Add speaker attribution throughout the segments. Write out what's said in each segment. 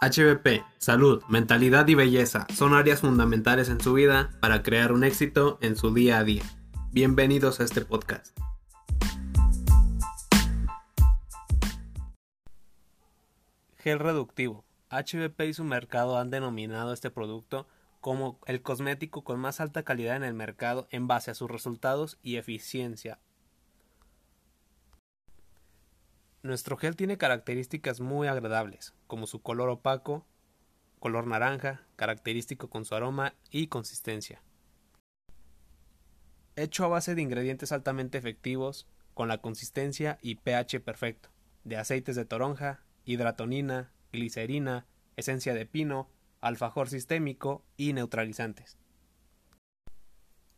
Speaker 1: HBP, salud, mentalidad y belleza son áreas fundamentales en su vida para crear un éxito en su día a día. Bienvenidos a este podcast. Gel reductivo. HBP y su mercado han denominado este producto como el cosmético con más alta calidad en el mercado en base a sus resultados y eficiencia. Nuestro gel tiene características muy agradables, como su color opaco, color naranja, característico con su aroma y consistencia. Hecho a base de ingredientes altamente efectivos, con la consistencia y pH perfecto, de aceites de toronja, hidratonina, glicerina, esencia de pino, alfajor sistémico y neutralizantes.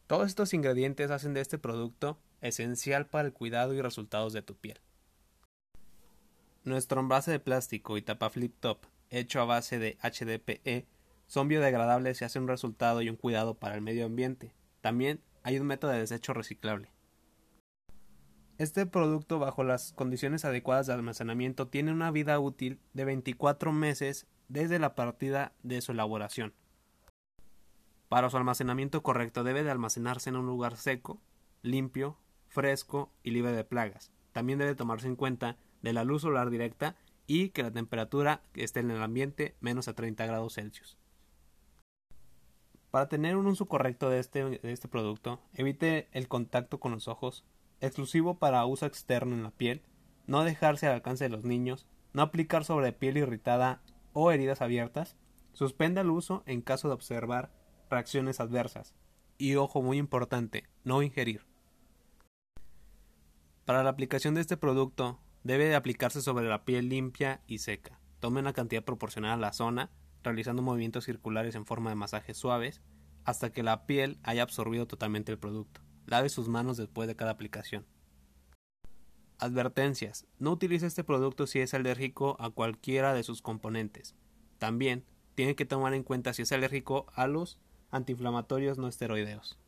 Speaker 1: Todos estos ingredientes hacen de este producto esencial para el cuidado y resultados de tu piel. Nuestro envase de plástico y tapa flip top, hecho a base de HDPE, son biodegradables y hacen un resultado y un cuidado para el medio ambiente. También hay un método de desecho reciclable. Este producto bajo las condiciones adecuadas de almacenamiento tiene una vida útil de 24 meses desde la partida de su elaboración. Para su almacenamiento correcto debe de almacenarse en un lugar seco, limpio, fresco y libre de plagas. También debe tomarse en cuenta de la luz solar directa y que la temperatura esté en el ambiente menos a 30 grados Celsius. Para tener un uso correcto de este, de este producto, evite el contacto con los ojos, exclusivo para uso externo en la piel, no dejarse al alcance de los niños, no aplicar sobre piel irritada o heridas abiertas, suspenda el uso en caso de observar reacciones adversas. Y ojo muy importante, no ingerir. Para la aplicación de este producto, debe de aplicarse sobre la piel limpia y seca. Tome una cantidad proporcional a la zona, realizando movimientos circulares en forma de masajes suaves, hasta que la piel haya absorbido totalmente el producto. Lave sus manos después de cada aplicación. Advertencias. No utilice este producto si es alérgico a cualquiera de sus componentes. También tiene que tomar en cuenta si es alérgico a los antiinflamatorios no esteroideos.